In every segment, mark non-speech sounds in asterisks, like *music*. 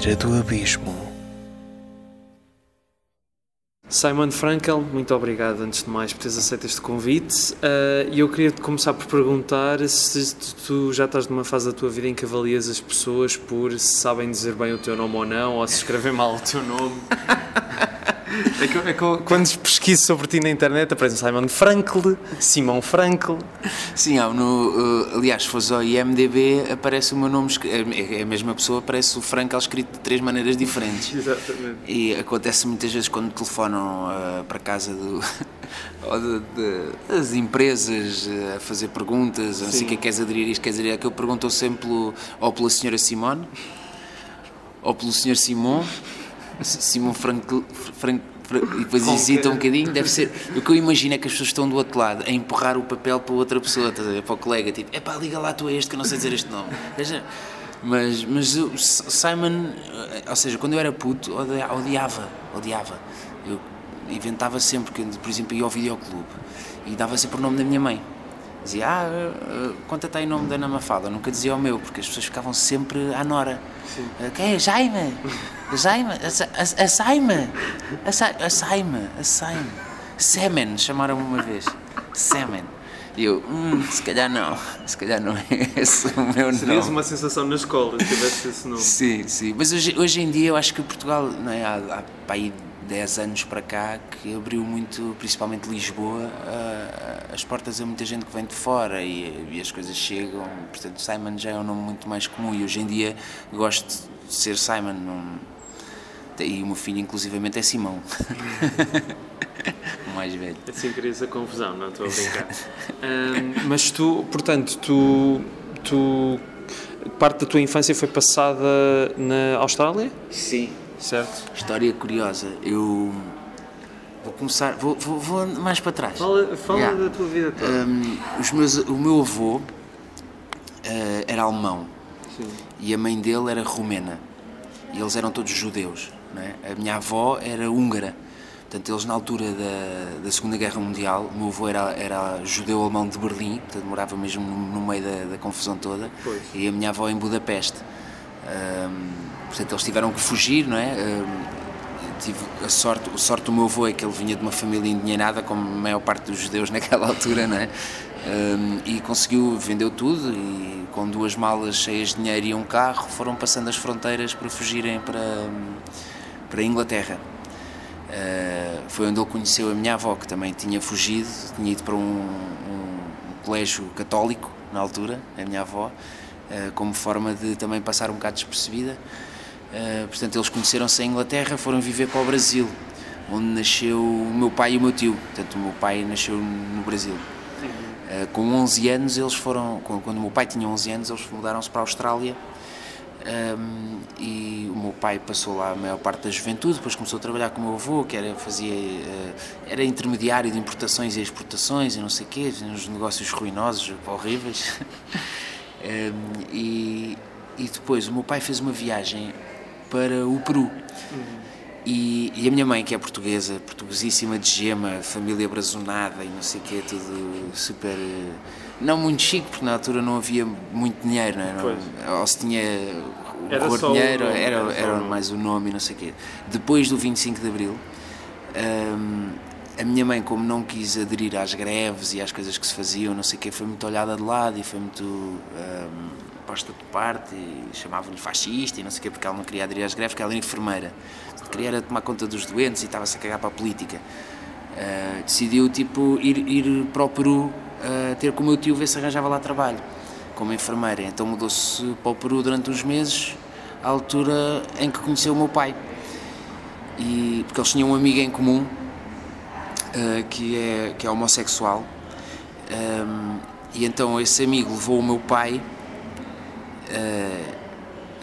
beira do abismo. Simon Frankel, muito obrigado antes de mais por teres aceito este convite. Uh, E eu queria te começar por perguntar se tu- tu já estás numa fase da tua vida em que avalias as pessoas por se sabem dizer bem o teu nome ou não, ou se escrevem mal o teu nome. *laughs* É que, é que eu- quando pesquiso sobre ti na internet aparece Simon Frankel, Simon Frankel. Sim, há no, uh, aliás, se fores ao IMDB, aparece o meu nome, escri- é é a mesma pessoa, aparece o Frankel escrito de três maneiras diferentes. *laughs* Exatamente. E acontece muitas vezes quando telefonam uh, para casa do, *laughs* de- de- das empresas uh, a fazer perguntas, não sei o que é, queres aderir isto, queres aderir àquilo, perguntam sempre pelo, ou pela senhora Simone, ou pelo senhor Simon, Simon Frank e depois hesita um bocadinho, deve ser. O que eu imagino é que as pessoas estão do outro lado a empurrar o papel para outra pessoa, para o colega, tipo, é pá, liga lá tu a este que eu não sei dizer este nome. Mas, mas o Simon, eh, ou seja, quando eu era puto, odi- odiava, odiava. Eu inventava sempre, que, por exemplo, ia ao videoclube e dava sempre o nome da minha mãe. Dizia, ah, eh, conta-te aí o nome da Ana Mafalda. Nunca dizia o meu, porque as pessoas ficavam sempre à nora. Eh, Quem é? Jaime? Jaime? A, Sa- a, a Saime? A, Sa, a Saime? A Saime? Semen, chamaram-me uma vez. Semen. E eu, hum, se calhar não. Se calhar não é esse o meu Terias nome. uma sensação na escola se tivesse esse nome. Sim, sim. Mas hoje, hoje em dia eu acho que Portugal, não é, há, há aí 10 anos para cá, que abriu muito, principalmente Lisboa, as portas a muita gente que vem de fora e, e as coisas chegam. Portanto, Simon já é um nome muito mais comum e hoje em dia gosto de ser Simon. não- E o meu filho, inclusivamente, é Simão. *laughs* o mais velho. Assim querias a confusão, não estou a brincar. Ahm, mas tu, portanto, tu, tu. Parte da tua infância foi passada na Austrália? Sim. Certo. História curiosa. Eu vou começar, vou, vou, vou mais para trás. Fala, fala Yeah. da tua vida toda. Hum, os meus, o meu avô eh, era alemão Sim. e a mãe dele era romena. E eles eram todos judeus. Não é? A minha avó era húngara. Portanto, eles na altura da, da Segunda Guerra Mundial, o meu avô era, era judeu-alemão de Berlim, portanto morava mesmo no, no meio da, da confusão toda, Pois. e a minha avó em Budapeste. Hum, portanto, eles tiveram que fugir, não é? Hum, tive a sorte, a sorte do meu avô é que ele vinha de uma família endinheirada, como a maior parte dos judeus *laughs* naquela altura, não é? Hum, e conseguiu, vendeu tudo e com duas malas cheias de dinheiro e um carro foram passando as fronteiras para fugirem para, hum, para a Inglaterra. Uh, foi onde ele conheceu a minha avó, que também tinha fugido, tinha ido para um, um colégio católico na altura, a minha avó, uh, como forma de também passar um bocado despercebida. Uh, portanto, eles conheceram-se em Inglaterra, foram viver para o Brasil, onde nasceu o meu pai e o meu tio. Portanto, o meu pai nasceu no Brasil. Uh, com 11 anos, eles foram, quando o meu pai tinha 11 anos, eles mudaram-se para a Austrália um, e o meu pai passou lá a maior parte da juventude, depois começou a trabalhar com o meu avô, que era, fazia, eh, era intermediário de importações e exportações e não sei o quê, uns negócios ruinosos, horríveis. Um, *laughs* e, e depois o meu pai fez uma viagem para o Peru. E, e a minha mãe, que é portuguesa, portuguesíssima de gema, família brazonada e não sei o quê, tudo super. eh, Não muito chique, porque na altura não havia muito dinheiro, não é? Não- ou se tinha o Era o dinheiro, nome, era, era era mais o nome e não sei o quê. Depois do 25 de Abril, hum, a minha mãe, como não quis aderir às greves e às coisas que se faziam, não sei o quê, foi muito olhada de lado e foi muito hum, posta de parte e chamavam-lhe fascista e não sei o quê, porque ela não queria aderir às greves, porque ela era enfermeira. Queria era tomar conta dos doentes e estava-se a cagar para a política. Uh, decidiu tipo ir, ir para o Peru uh, ter com o meu tio ver se arranjava lá trabalho como enfermeira. Então mudou-se para o Peru durante uns meses, à altura em que conheceu o meu pai. E, porque eles tinham um amigo em comum uh, que, é, que é homossexual. Um, e então esse amigo levou o meu pai. Uh,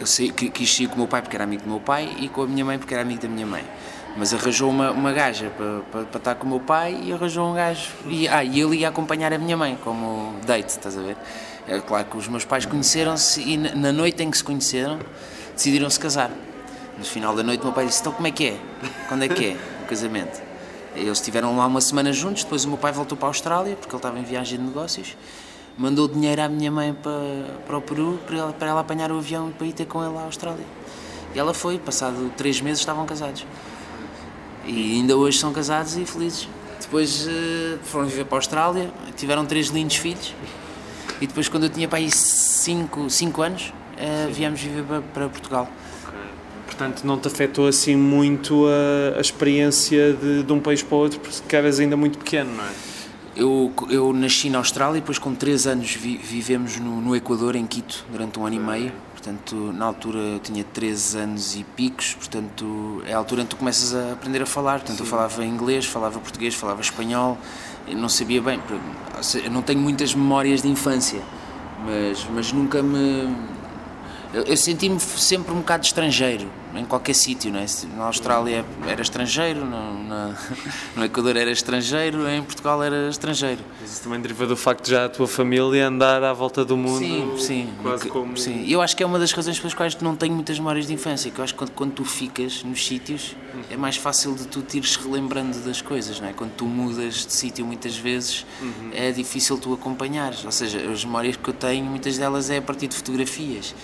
eu sei, quis sair com o meu pai porque era amigo do meu pai e com a minha mãe porque era amigo da minha mãe. Mas arranjou uma, uma gaja para, para, para estar com o meu pai e arranjou um gajo. E, ah, e ele ia acompanhar a minha mãe como date, estás a ver? É claro que os meus pais conheceram-se e na noite em que se conheceram decidiram se casar. No final da noite o meu pai disse, então como é que é? Quando é que é o casamento? Eles estiveram lá uma semana juntos, depois o meu pai voltou para a Austrália porque ele estava em viagem de negócios mandou dinheiro à minha mãe para, para o Peru para ela, para ela apanhar o avião e para ir ter com ele à Austrália. E ela foi, passado três meses estavam casados. E ainda hoje são casados e felizes. Depois uh, foram viver para a Austrália, tiveram três lindos filhos. E depois, quando eu tinha para aí 5 anos, uh, viemos viver para, para Portugal. Portanto, não te afetou assim muito a, a experiência de, de, um país para o outro, porque eras ainda muito pequeno, não é? Eu, eu nasci na Austrália e depois, com 3 anos, vi, vivemos no, no Equador, em Quito, durante um ano e meio. Portanto, na altura eu tinha 13 anos e picos, portanto, é a altura em que tu começas a aprender a falar. Portanto, Sim. eu falava inglês, falava português, falava espanhol, eu não sabia bem. Eu não tenho muitas memórias de infância, mas, mas nunca me eu, eu senti-me sempre um bocado estrangeiro em qualquer sítio, não é? Na Austrália era estrangeiro, no, na, *laughs* no Equador era estrangeiro, em Portugal era estrangeiro. Mas isso também deriva do facto de já a tua família andar à volta do mundo. Sim, sim. Quase que, como. Sim, eu acho que é uma das razões pelas quais não tenho muitas memórias de infância, que eu acho que quando, quando tu ficas nos sítios é mais fácil de tu te ires relembrando das coisas, não é? Quando tu mudas de sítio muitas vezes uhum. é difícil tu acompanhares. Ou seja, as memórias que eu tenho, muitas delas é a partir de fotografias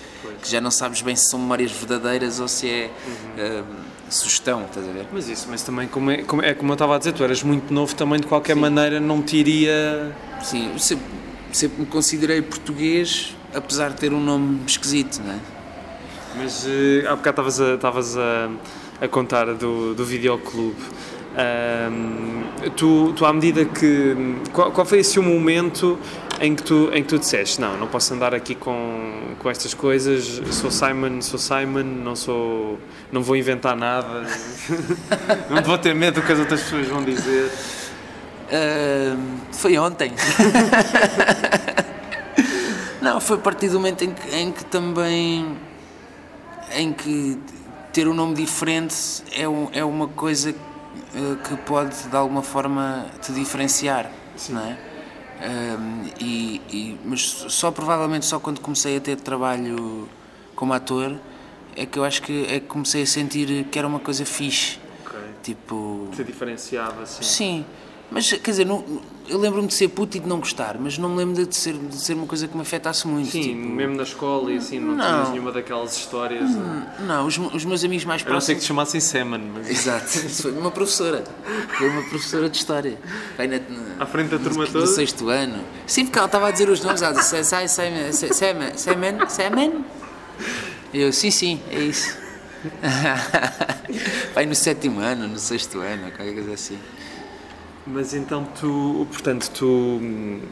que já não sabes bem se são memórias verdadeiras ou se é uhum. uh, sugestão, estás a ver? Mas isso, mas também, como é, como é como eu estava a dizer, tu eras muito novo também, de qualquer Sim. maneira não te iria... Sim, sempre, sempre me considerei português, apesar de ter um nome esquisito, não é? Mas uh, há bocado estavas a, estavas a, a contar do, do videoclube. Um, tu, tu, à medida que. Qual, qual foi esse o momento em que, tu, em que tu disseste: Não, não posso andar aqui com, com estas coisas, sou Simon, sou Simon, não, sou, não vou inventar nada, *laughs* não vou ter medo do que as outras pessoas vão dizer? Foi ontem. *laughs* não, foi a partir do momento em que, em que também. em que ter um nome diferente é, um, é uma coisa que que pode de alguma forma te diferenciar, Sim. não é? Um, e, e, mas só provavelmente só quando comecei a ter trabalho como ator é que eu acho que é que comecei a sentir que era uma coisa fixe. Okay. Tipo. Te diferenciava, assim. Sim. Mas, quer dizer, não, eu lembro-me de ser puto e de não gostar, mas não me lembro de ser, de ser uma coisa que me afetasse muito. Sim, tipo... mesmo na escola e assim, não, não. tinhas nenhuma daquelas histórias. Não, não os, os, meus amigos mais próximos. Eu não sei que te chamassem Seman, mas. Exato, *laughs* foi uma professora. Foi uma professora de história. Foi na, na, à frente da turma toda? Do sexto ano. Sim, porque ela estava a dizer os nomes, ela disse Seman, Seman, Seman, Seman. Eu, sim, sim, é isso. *laughs* Vai no sétimo ano, no sexto ano, qualquer coisa assim. Mas então tu, portanto, tu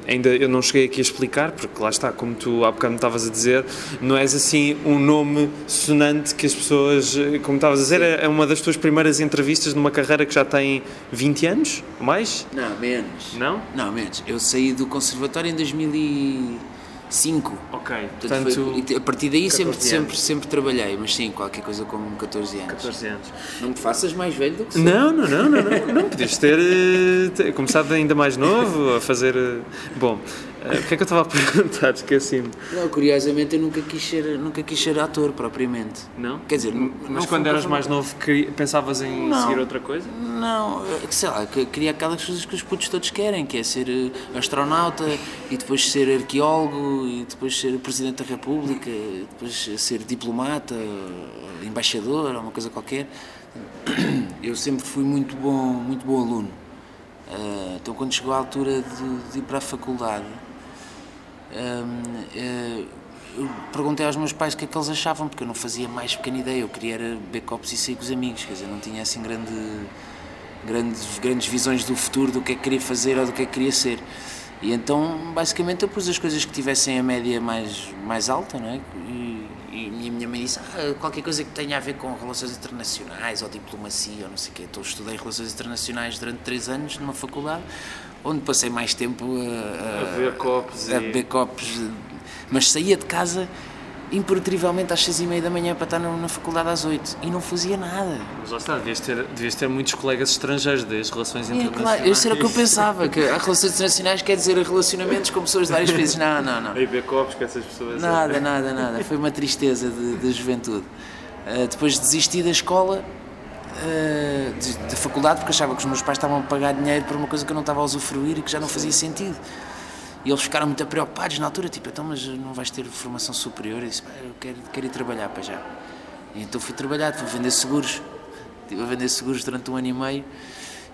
ainda eu não cheguei aqui a explicar, porque lá está, como tu há bocado me estavas a dizer, não és assim um nome sonante que as pessoas, como estavas a dizer, é uma das tuas primeiras entrevistas numa carreira que já tem 20 anos, mais? Não, menos. Não? Não, menos. Eu saí do conservatório em 2000 e 5. Ok, portanto. Foi, a partir daí sempre, sempre, sempre trabalhei, mas sim, qualquer coisa como 14 anos. 14 anos. Não me faças mais velho do que sou. Não, não, não, não, não. não podias ter, eh, ter começado ainda mais novo a fazer. Eh, bom, uh, o que é que eu estava a perguntar? *laughs* Esqueci-me. Não, curiosamente eu nunca quis ser, nunca quis ser ator propriamente. Não? Quer dizer, mas quando eras mais novo pensavas em não, seguir outra coisa? Não, sei lá, queria aquelas coisas que os putos todos querem, que é ser astronauta e depois ser arqueólogo e depois ser Presidente da República, e depois ser diplomata, embaixador, uma coisa qualquer. *clears throat* Eu sempre fui muito bom, muito bom aluno. Então quando chegou a altura de, de ir para a faculdade, eh, eu perguntei aos meus pais o que é que eles achavam, porque eu não fazia mais pequena ideia, eu queria era beber copos e sair com os amigos, quer dizer, não tinha assim grande, grandes, grandes visões do futuro, do que é que queria fazer ou do que é que queria ser. E então, basicamente, eu pus as coisas que tivessem a média mais, mais alta, não é? E, e a minha mãe disse, ah, qualquer coisa que tenha a ver com relações internacionais ou diplomacia ou não sei o quê. Então, estudei relações internacionais durante três anos numa faculdade, onde passei mais tempo a, a, a ver copos. A, e... copos. Mas saía de casa imperativamente às seis e meia da manhã para estar na, na, faculdade às oito e não fazia nada. Mas lá está, devias ter, devias ter muitos colegas estrangeiros das relações é, internacionais. Claro, isso era o que eu pensava, que as relações internacionais quer dizer relacionamentos com pessoas de vários países. Não, não, não. E ver copos com essas pessoas. Nada, nada, nada. Foi uma tristeza de, de juventude. Uh, depois desisti da escola, da faculdade, porque achava que os meus pais estavam a pagar dinheiro por uma coisa que eu não estava a usufruir e que já não fazia sentido. E eles ficaram muito preocupados na altura, tipo, então, mas não vais ter formação superior? Eu disse, eu quero, quero ir trabalhar para já. E então fui trabalhar, fui vender seguros. Estive a vender seguros durante um ano e meio.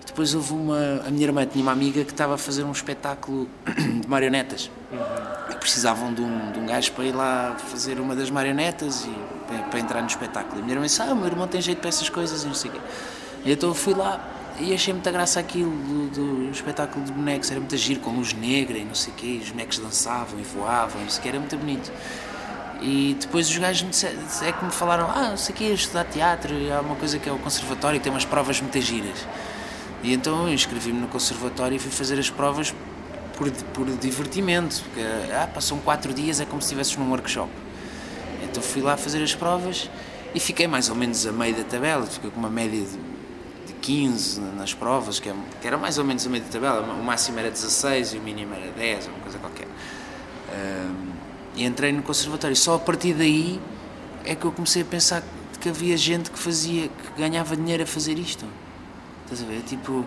Depois houve uma. A minha irmã tinha uma amiga que estava a fazer um espetáculo *clears throat* de marionetas. E precisavam de um, de um gajo para ir lá fazer uma das marionetas e para, para entrar no espetáculo. E a minha irmã Ah, o meu irmão tem jeito para essas coisas e não sei o quê. E então eu fui lá e achei muita graça aquilo do, do espetáculo de bonecos. Era muito giro, com luz negra e não sei o quê. E os bonecos dançavam e voavam, e não sei o quê. Era muito bonito. E depois os gajos me é que me falaram: Ah, não sei o quê, estudar teatro. Há uma coisa que é o conservatório tem umas provas muito giras. E então eu inscrevi-me no conservatório e fui fazer as provas por, por divertimento, porque ah, passam quatro dias, é como se estivesses num workshop. Então fui lá fazer as provas e fiquei mais ou menos a meio da tabela, fiquei com uma média de, de 15 nas provas, que, é, que, era mais ou menos a meio da tabela, o máximo era 16 e o mínimo era 10, uma coisa qualquer. Um, e entrei no conservatório. Só a partir daí é que eu comecei a pensar que havia gente que fazia, que ganhava dinheiro a fazer isto. Estás a ver? Tipo,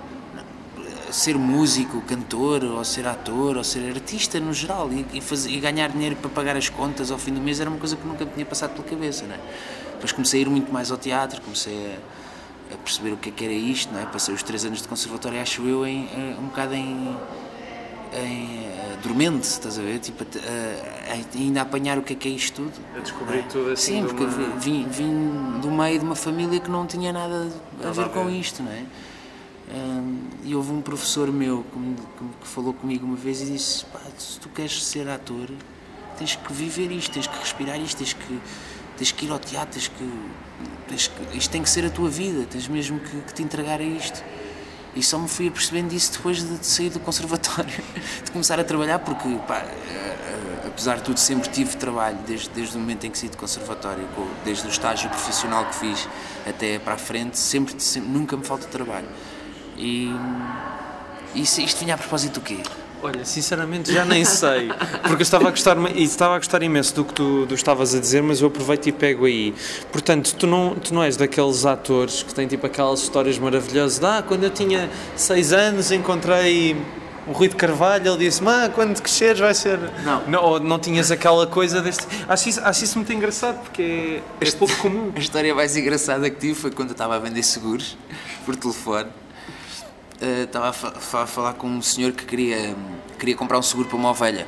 ser músico, cantor, ou ser ator, ou ser artista no geral e, e, fazer, e, ganhar dinheiro para pagar as contas ao fim do mês era uma coisa que nunca me tinha passado pela cabeça, né? Depois comecei a ir muito mais ao teatro, comecei a, a perceber o que é que era isto, não é? Passei os três anos de conservatório, acho eu, em, em um bocado em, em uh, dormente, estás a ver? Tipo, uh, ainda a apanhar o que é que é isto tudo. A descobrir é? tudo assim. Sim, porque uma... vim, vim do meio de uma família que não tinha nada a ver, a ver. com isto, não é? Um, e houve um professor meu que, que, falou comigo uma vez e disse: se tu queres ser ator, tens que viver isto, tens que respirar isto, tens que, tens que ir ao teatro, tens que, tens que, isto tem que ser a tua vida, tens mesmo que, que te entregar a isto. E só me fui apercebendo disso depois de, sair do conservatório, *laughs* de começar a trabalhar, porque, pá, eh, eh, apesar de tudo, sempre tive trabalho desde, desde o momento em que saí do conservatório, desde o estágio profissional que fiz até para a frente, sempre, sempre nunca me falta trabalho. E, isso, isto vinha a propósito do quê? Olha, sinceramente já nem sei, porque eu estava a gostar, estava a gostar imenso do que tu, tu estavas a dizer, mas eu aproveito e pego aí. Portanto, tu não, tu não és daqueles atores que têm tipo aquelas histórias maravilhosas de ah, quando eu tinha seis anos encontrei o Rui de Carvalho, ele disse ah, quando cresceres vai ser... Não. não. Ou não tinhas aquela coisa deste... Acho isso, acho isso muito engraçado, porque é, é pouco comum. *laughs* A história mais engraçada que tive foi quando eu estava a vender seguros por telefone uh, estava a, a, falar com um senhor que queria, queria comprar um seguro para uma ovelha.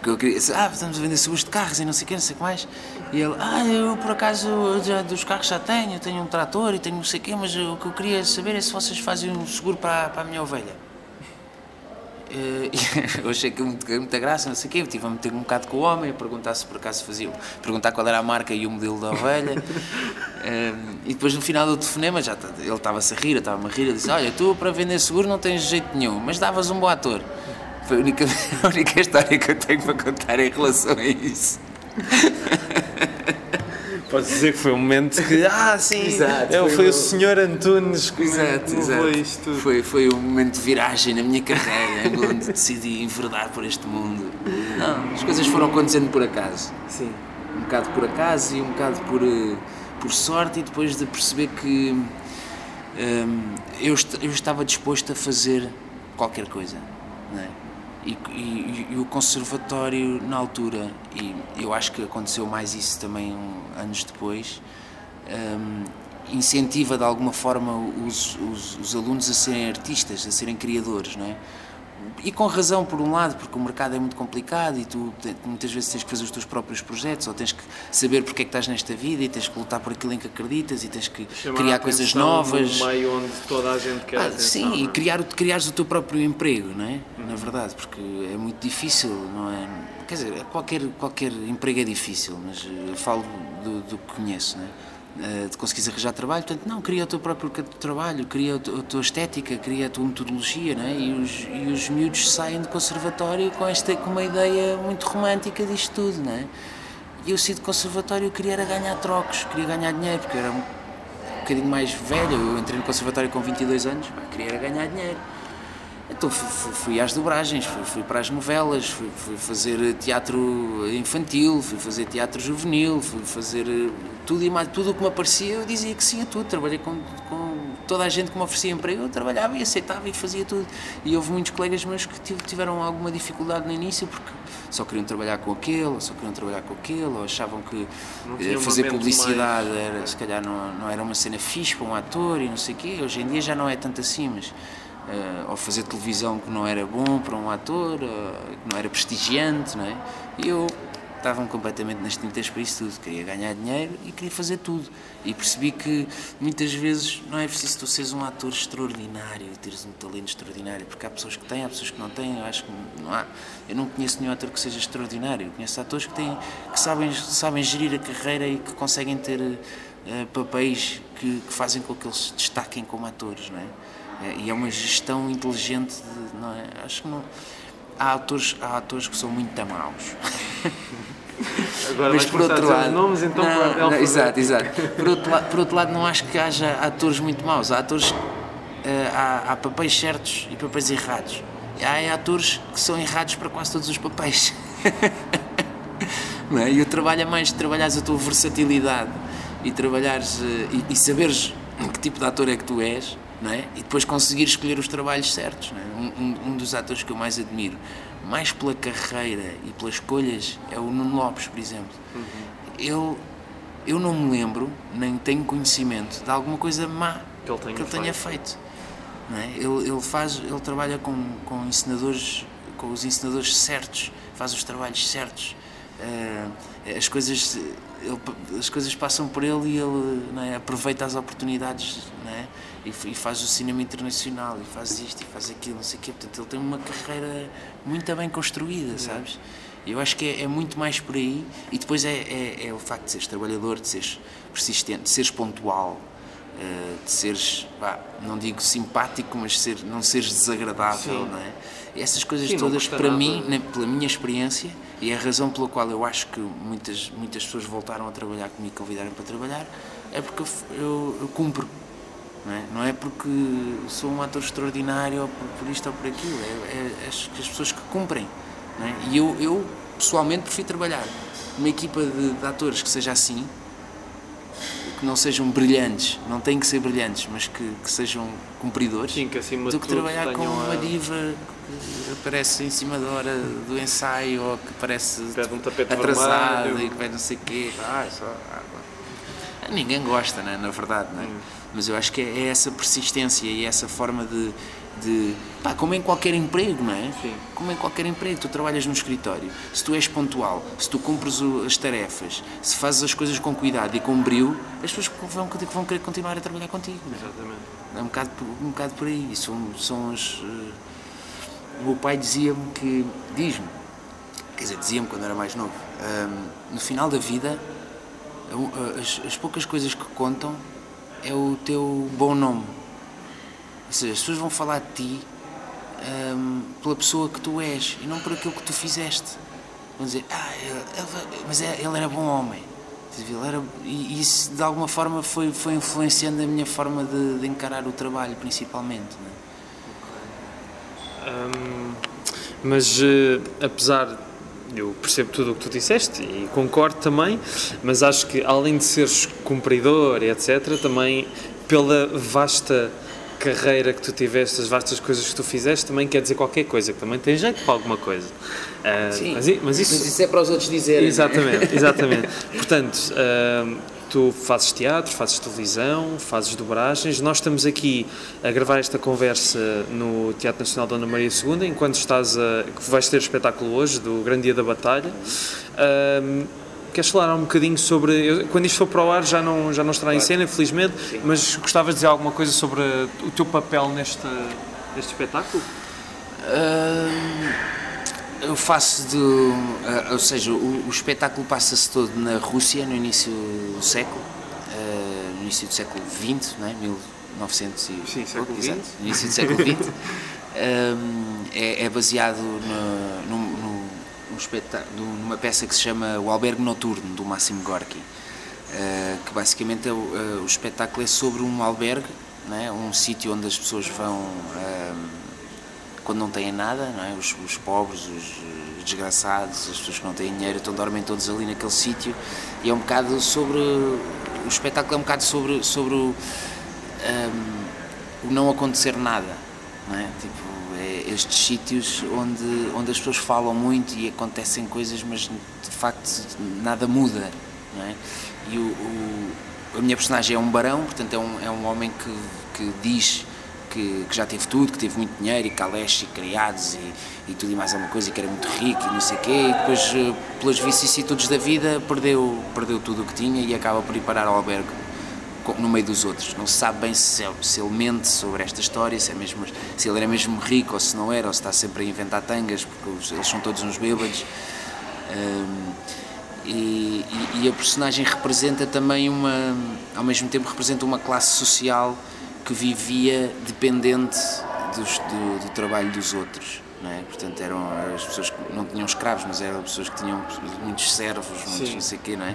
Que eu queria, ah, estamos a vender seguros de carros e não sei o que, não sei o que mais. E ele, ah, eu por acaso já, dos carros já tenho, tenho um trator e tenho não sei o quê, mas o que eu queria saber é se vocês fazem um seguro para, para a minha ovelha. Uh, *laughs* eu achei que muita, muita graça, não sei o quê, estive a meter um bocado com o homem, a perguntar se por acaso fazia, perguntar qual era a marca e o modelo da ovelha. uh, *laughs* e depois no final do telefonema, já, tá, ele estava-se a rir, eu estava-me a rir, ele disse: Olha, tu para vender seguro não tens jeito nenhum, mas davas um bom ator. Foi a única, *laughs* a única história que eu tenho para contar em relação a isso. Podes dizer que foi um momento que, ah, sim, exato, foi, foi o, senhor Antunes que exato, me exato. isto. Foi, foi um momento de viragem na minha carreira, *laughs* onde decidi enverdar por este mundo. Não, as coisas foram acontecendo por acaso. Sim. Um bocado por acaso e um bocado por, eh, por sorte, e depois de perceber que um, eu, eu estava disposto a fazer qualquer coisa. Não é? E, e, e, o conservatório na altura, e eu acho que aconteceu mais isso também um, anos depois, um, incentiva de alguma forma os, os, os, alunos a serem artistas, a serem criadores, não é? E com razão, por um lado, porque o mercado é muito complicado e tu muitas vezes tens que fazer os teus próprios projetos ou tens que saber porque é que estás nesta vida e tens que lutar por aquilo em que acreditas e tens que Chamar criar coisas novas. No meio onde toda a gente quer. Ah, sim, e é? criar, criares o teu próprio emprego, não é? Uhum. Na verdade, porque é muito difícil, não é? Quer dizer, qualquer, qualquer emprego é difícil, mas eu falo do, do que conheço, não é? Eh, de conseguires arranjar trabalho, portanto, não, cria o teu próprio trabalho, cria a tua estética, cria a tua metodologia, não é? e, os, e os miúdos saem do conservatório com, esta, com uma ideia muito romântica disto tudo, não é? E eu saí do conservatório eu queria ganhar trocos, queria ganhar dinheiro, porque eu era um, bocadinho mais velho, eu entrei no conservatório com 22 anos, pá, queria ganhar dinheiro. Então fui, fui às dobragens, fui, fui, para as novelas, fui, fui, fazer teatro infantil, fui fazer teatro juvenil, fui fazer tudo e mais, tudo o que me aparecia, eu dizia que sim a tudo. Trabalhei com, com toda a gente que me oferecia emprego, eu trabalhava e aceitava e fazia tudo. E houve muitos colegas meus que tiveram alguma dificuldade no início porque só queriam trabalhar com aquele, ou só queriam trabalhar com aquele, ou achavam que fazer publicidade mais... era, se calhar não, não era uma cena fixe para um ator e não sei o quê. Hoje em dia já não é tanto assim, mas uh, ou fazer televisão que não era bom para um ator, uh, que não era prestigiante, não é? E eu estava completamente nas tintas para isso tudo. Queria ganhar dinheiro e queria fazer tudo. E percebi que muitas vezes não é preciso tu seres um ator extraordinário e teres um talento extraordinário, porque há pessoas que têm, há pessoas que não têm. Eu acho que não há. Eu não conheço nenhum ator que seja extraordinário. Eu conheço atores que, têm, que sabem, sabem gerir a carreira e que conseguem ter uh, papéis que, que, fazem com que eles se destaquem como atores, não é? É, e é uma gestão inteligente, de, não é? Acho que não. Há atores, há atores que são muito maus. *laughs* Agora mas por outro lado. Nomes, então não, não, exato, exato. Por outro, lado, por outro lado, não acho que haja atores muito maus. Há atores. Uh, há, há papéis certos e papéis errados. E há atores que são errados para quase todos os papéis. *laughs* não é? E o trabalho é mais trabalhares a tua versatilidade e trabalhares uh, e, e saberes que tipo de ator é que tu és não é? e depois conseguir escolher os trabalhos certos. É? Um, um, um, dos atores que eu mais admiro, mais pela carreira e pelas escolhas, é o Nuno Lopes, por exemplo. Uhum. Ele, eu não me lembro, nem tenho conhecimento de alguma coisa má que ele tenha, que ele tenha feito. feito não é? ele, ele, faz, ele trabalha com, com ensinadores, com os ensinadores certos, faz os trabalhos certos. Uh, as coisas ele, as coisas passam por ele e ele é, aproveita as oportunidades é, e, e, faz o cinema internacional e faz isto e faz aquilo, não sei o quê. Portanto, ele tem uma carreira muito bem construída, sabes? Eu acho que é, é, muito mais por aí e depois é, é, é, o facto de seres trabalhador, de seres persistente, de seres pontual, uh, de seres, bah, não digo simpático, mas ser, não seres desagradável, Sim. não é? essas coisas Sim, todas, para mim, pela minha experiência, e é a razão pela qual eu acho que muitas, muitas pessoas voltaram a trabalhar comigo, convidaram para trabalhar, é porque eu, eu cumpro. Não é? não é porque sou um ator extraordinário ou por, por isto ou por aquilo, é, é, as, as pessoas que cumprem. É? E eu, eu, pessoalmente, prefiro trabalhar numa equipa de, de atores que seja assim, que não sejam brilhantes, não têm que ser brilhantes, mas que, que sejam cumpridores, Sim, que do que trabalhar com uma diva que aparece em cima da hora do ensaio ou que parece um atrasado e que vai não sei o quê. Ah, só, Ninguém gosta, né, na verdade, né? Hum. mas eu acho que é essa persistência e essa forma de, de pá, como em qualquer emprego, não é? Sim. Como em qualquer emprego, tu trabalhas no escritório, se tu és pontual, se tu cumpres as tarefas, se fazes as coisas com cuidado e com brilho, as pessoas vão, vão querer continuar a trabalhar contigo. É? Exatamente. É um bocado, um bocado por aí. São, são os, uh, o meu pai dizia-me que, diz-me, quer dizer, dizia-me quando era mais novo, um, no final da vida, as, as poucas coisas que contam é o teu bom nome ou seja, as pessoas vão falar de ti um, pela pessoa que tu és e não por aquilo que tu fizeste. Vão dizer, ah, ele, ele, mas é, ele era bom homem. Ele era, e isso de alguma forma foi, foi influenciando a minha forma de, de encarar o trabalho, principalmente. É? Um, mas uh, apesar eu percebo tudo o que tu disseste e concordo também, mas acho que além de seres cumpridor e etc, também pela vasta carreira que tu tiveste, as vastas coisas que tu fizeste, também quer dizer qualquer coisa, que também tem jeito para alguma coisa. Uh, Sim, mas, mas, isso, mas isso é para os outros dizerem. É? Exatamente, *laughs* exatamente. Portanto, uh, tu fazes teatro, fazes televisão, fazes dobragens. Nós estamos aqui a gravar esta conversa no Teatro Nacional Dona Maria II, enquanto estás a. vais ter espetáculo hoje, do Grande Dia da Batalha. Uh, Queres falar um bocadinho sobre. Eu, quando isto for para o ar já não, já não estará claro. em cena, infelizmente, Sim. mas gostavas de dizer alguma coisa sobre o teu papel neste, neste espetáculo? Uh, eu faço de. Uh, ou seja, o, o espetáculo passa-se todo na Rússia no início do século, uh, no início do século XX, não é? 1900 e. Sim, século XX. início do século XX. *laughs* é, é, baseado no, no, no numa peça que se chama O Albergue Noturno, do Máximo Gorky, uh, que basicamente é o, uh, o, espetáculo é sobre um albergue, né, um sítio onde as pessoas vão uh, quando não têm nada, não é? os, os, pobres, os desgraçados, as pessoas que não têm dinheiro, então dormem todos ali naquele sítio, e é um bocado sobre. O espetáculo é um bocado sobre. sobre um, o não acontecer nada, não é? Tipo, estes sítios onde, onde as pessoas falam muito e acontecem coisas, mas de facto nada muda, não é? E o, o a minha personagem é um barão, portanto é um, é um homem que, que diz que, que, já teve tudo, que teve muito dinheiro e caleches e criados e, e tudo e mais alguma coisa, e que era muito rico e não sei o quê, e depois, eh, pelas vicissitudes da vida, perdeu, perdeu tudo o que tinha e acaba por ir parar ao albergue no meio dos outros. Não se sabe bem se, se ele mente sobre esta história, se, é mesmo, se ele era mesmo rico ou se não era, ou se está sempre a inventar tangas, porque eles são todos uns bêbados. Um, e, e, e, a personagem representa também uma, ao mesmo tempo representa uma classe social que vivia dependente dos, do, do, trabalho dos outros. Não é? Portanto, eram as pessoas que não tinham escravos, mas eram pessoas que tinham muitos servos, muitos Sim. não sei o quê, não é?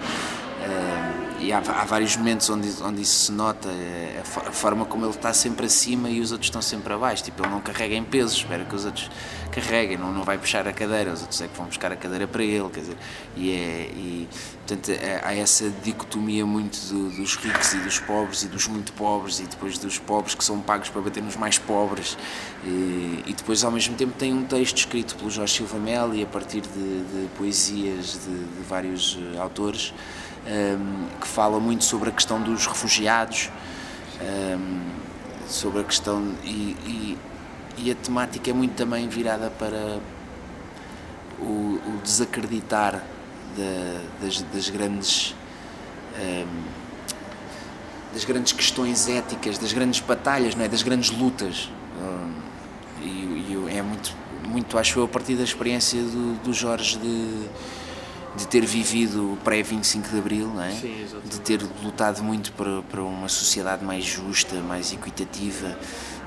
E há, há, vários momentos onde, onde isso se nota, é, a, forma como ele está sempre acima e os outros estão sempre abaixo. Tipo, ele não carrega em peso, espera que os outros carreguem, não, não vai puxar a cadeira, os outros é que vão buscar a cadeira para ele, quer dizer, e, é, e portanto é, há essa dicotomia muito do, dos ricos e dos pobres e dos muito pobres e depois dos pobres que são pagos para bater nos mais pobres e, e depois ao mesmo tempo tem um texto escrito pelo Jorge Silva Mel e a partir de, de poesias de, de vários eh, autores que fala muito sobre a questão dos refugiados, um, sobre a questão. E, e, e, a temática é muito também virada para o, o desacreditar das, das, grandes. Um, das grandes questões éticas, das grandes batalhas, não é? das grandes lutas. e, e é muito, muito, acho eu, a partir da experiência do, do Jorge de de ter vivido pré-25 de Abril, não é? Sim, de ter lutado muito para, para uma sociedade mais justa, mais equitativa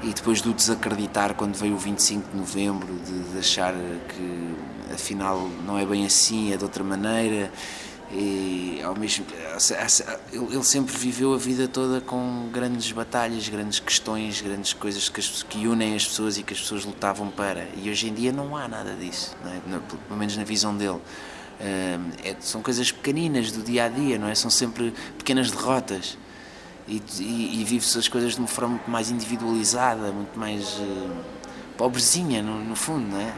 e depois do desacreditar quando veio o 25 de Novembro, de, de achar que afinal não é bem assim, é de outra maneira e ao mesmo ele sempre viveu a vida toda com grandes batalhas, grandes questões, grandes coisas que, as, que unem as pessoas e que as pessoas lutavam para e hoje em dia não há nada disso, é? pelo menos na visão dele é, são coisas pequeninas do dia a dia, não é? São sempre pequenas derrotas e, e, e vive-se as coisas de uma forma muito mais individualizada, muito mais uh, pobrezinha, no, no, fundo, não é?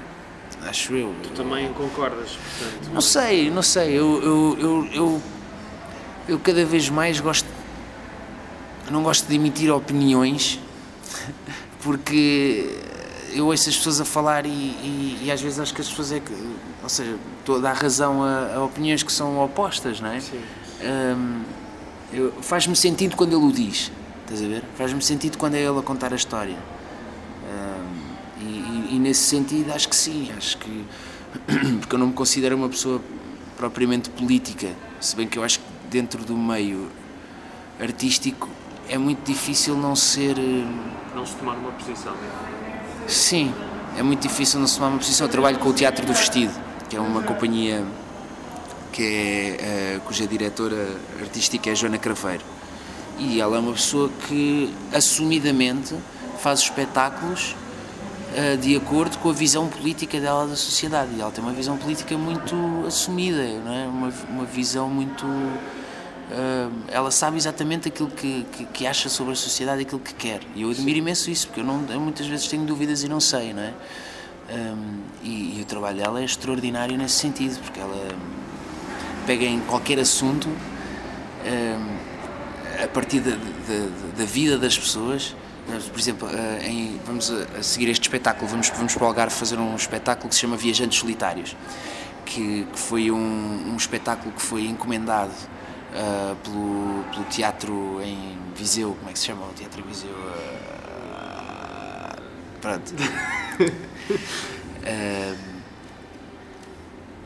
Acho eu. Tu também concordas, portanto? Não sei, não sei. Eu, eu, eu, eu, eu cada vez mais gosto. Não gosto de emitir opiniões *laughs* porque eu ouço as pessoas a falar e, e, e, às vezes acho que as pessoas é que, ou seja, estou a dar razão a, a opiniões que são opostas, não é? Sim. Um, Faz-me sentido quando ele o diz, estás a ver? Faz-me sentido quando é ele a contar a história. Um, e, e, nesse sentido acho que sim, acho que *clears throat* porque eu não me considero uma pessoa propriamente política, se bem que eu acho que dentro do meio artístico é muito difícil não ser. Não se tomar uma posição. Sim, é muito difícil não se tomar uma posição. Eu trabalho com o Teatro do Vestido, que é uma companhia que é, uh, cuja diretora artística é Joana Craveiro. E ela é uma pessoa que assumidamente faz espetáculos uh, de acordo com a visão política dela da sociedade. E ela tem uma visão política muito assumida, não é? uma, uma visão muito ela sabe exatamente aquilo que, que, que, acha sobre a sociedade, aquilo que quer. E eu admiro imenso isso, porque eu, não, eu muitas vezes tenho dúvidas e não sei, não é? Um, e, e, o trabalho dela é extraordinário nesse sentido, porque ela pega em qualquer assunto um, a partir da, da, da, vida das pessoas. Por exemplo, uh, em, vamos a, a, seguir este espetáculo, vamos, vamos para o Algarve fazer um espetáculo que se chama Viajantes Solitários, que, que foi um, um espetáculo que foi encomendado uh, pelo, pelo teatro em Viseu, como é que se chama o teatro em Viseu? Uh, pronto. uh, *laughs*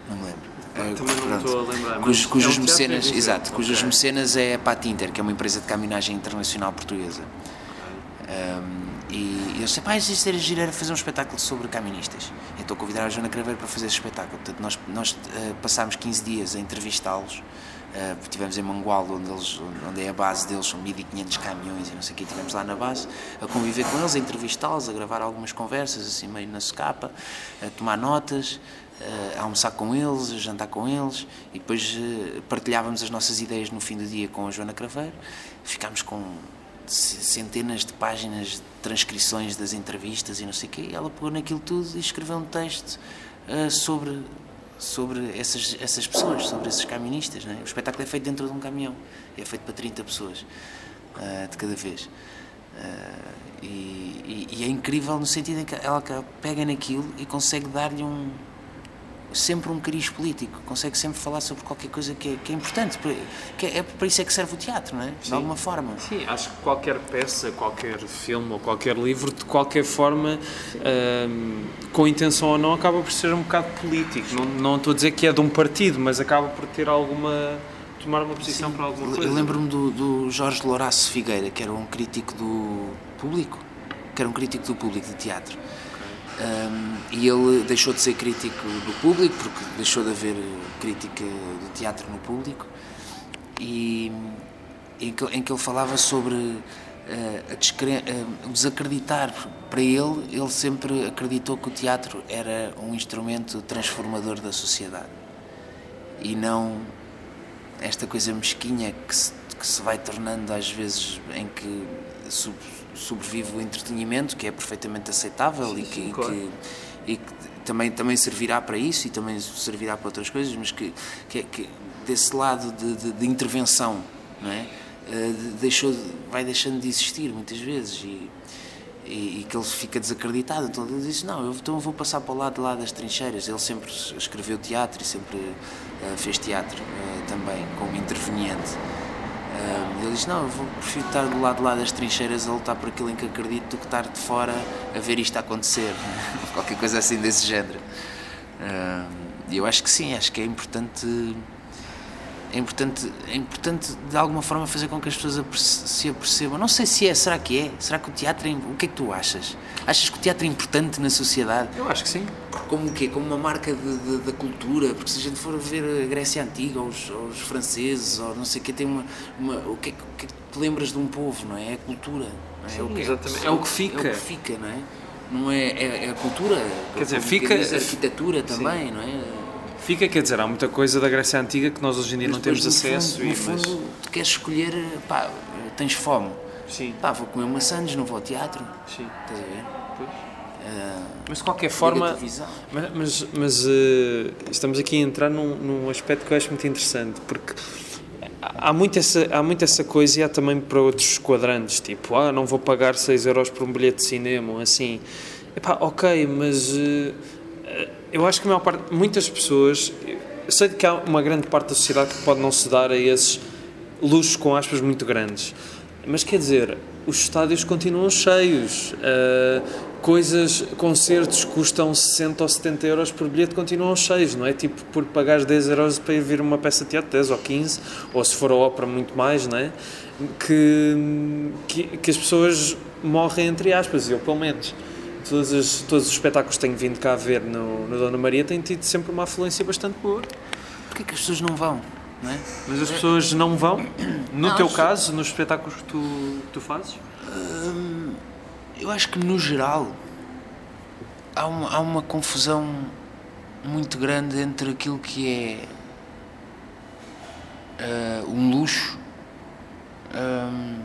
não me lembro. Uh, Também não estou a lembrar. Cuj, cujas é um mecenas, exato, okay. cujas mecenas é a Pat Inter, que é uma empresa de caminhagem internacional portuguesa. Um, e eu sei, pá, isto era giro, era fazer um espetáculo sobre caministas. Então convidar a Joana Craveiro para fazer esse espetáculo. Portanto, nós, nós uh, passámos 15 dias a entrevistá-los Uh, tivemos em Mangual, onde, eles, onde é a base deles, são 1500 caminhões e não sei o que, tivemos lá na base a conviver com eles, a entrevistá-los, a gravar algumas conversas, assim meio na secapa, a tomar notas, uh, a almoçar com eles, a jantar com eles e depois uh, partilhávamos as nossas ideias no fim do dia com a Joana Craveiro. Ficámos com centenas de páginas de transcrições das entrevistas e não sei o quê. Ela pegou naquilo tudo e escreveu um texto sobre, sobre essas, essas pessoas, sobre esses camionistas. Né? O espetáculo é feito dentro de um caminhão, é feito para 30 pessoas uh, de cada vez. Uh, e, e, e, é incrível no sentido em que ela pega naquilo e consegue dar-lhe um sempre um cariz político, consegue sempre falar sobre qualquer coisa que é, que é importante, que é, é para isso é que serve o teatro, não é? De alguma forma. Sim, acho que qualquer peça, qualquer filme ou qualquer livro, de qualquer forma, hum, com intenção ou não, acaba por ser um bocado político. Não, não estou a dizer que é de um partido, mas acaba por ter alguma tomar uma posição Sim. para alguma coisa. Eu lembro-me do, do Jorge Louraço Figueira, que era um crítico do público, que era um crítico do público de teatro um, e ele deixou de ser crítico do público, porque deixou de haver crítica do teatro no público, e em que, em que ele falava sobre uh, uh, desacreditar. Para ele, ele sempre acreditou que o teatro era um instrumento transformador da sociedade e não esta coisa mesquinha que se, que se vai tornando às vezes em que sobrevive o entretenimento, que é perfeitamente aceitável e, que, claro. que, e que também, também servirá para isso e também servirá para outras coisas, mas que, que, que desse lado de, de, de, intervenção não é? Uh, deixou, vai deixando de existir muitas vezes e, e, e, que ele fica desacreditado. Então ele diz: Não, eu então vou passar para o lado, lá das trincheiras. Ele sempre escreveu teatro e sempre uh, fez teatro uh, também, como interveniente ele diz: Não, eu vou, prefiro estar do lado lá das trincheiras a lutar por aquilo em que acredito do que estar de fora a ver isto acontecer. *laughs* Qualquer coisa assim desse género. E eu acho que sim, acho que é importante. É importante, é importante de alguma forma fazer com que as pessoas se apercebam. Não sei se é, será que é? Será que o teatro é. O que é que tu achas? Achas que o teatro é importante na sociedade? Eu acho que sim. Como o quê? Como uma marca da cultura? Porque se a gente for ver a Grécia Antiga, ou os, ou os franceses, ou não sei o que, tem uma. uma o, que é, o que é que te lembras de um povo, não é? É a cultura. É? Sim, é o que, exatamente. É, o que fica. É o que fica, não é? Não é, é, é a cultura. Quer dizer, fica. A arquitetura também, sim. não é? Fica, quer dizer, há muita coisa da Grécia Antiga que nós hoje em dia mas não temos acesso. Fundo, e, no fundo, mas... tu queres escolher, pá, tens fome. Sim. Pá, vou comer maçãs, não vou ao teatro. Sim. Estás a ver? Uh, mas de qualquer forma, mas, mas, mas uh, estamos aqui a entrar num, num aspecto que eu acho muito interessante, porque há muito, essa, há muito essa coisa e há também para outros quadrantes, tipo, ah, não vou pagar 6 euros por um bilhete de cinema, assim. Epá, ok, mas uh, eu acho que a maior parte, muitas pessoas, eu sei que há uma grande parte da sociedade que pode não se dar a esses luxos com aspas muito grandes, mas quer dizer, os estádios continuam cheios, uh, coisas, concertos custam 60 ou 70 euros por bilhete continuam cheios, não é? Tipo, por pagar 10 euros para ir ver uma peça de teatro, 10 ou 15, ou se for a ópera, muito mais, não é? Que, que, que as pessoas morrem, entre aspas, eu pelo menos. Todos os, todos os espetáculos que tenho vindo cá ver no, no Dona Maria têm tido sempre uma afluência bastante boa. Porquê que as pessoas não vão? Não é? Mas as pessoas não vão? *coughs* No não, teu caso, nos espetáculos que tu, que tu fazes? Hum, eu acho que no geral há uma, há uma confusão muito grande entre aquilo que é uh, um luxo um,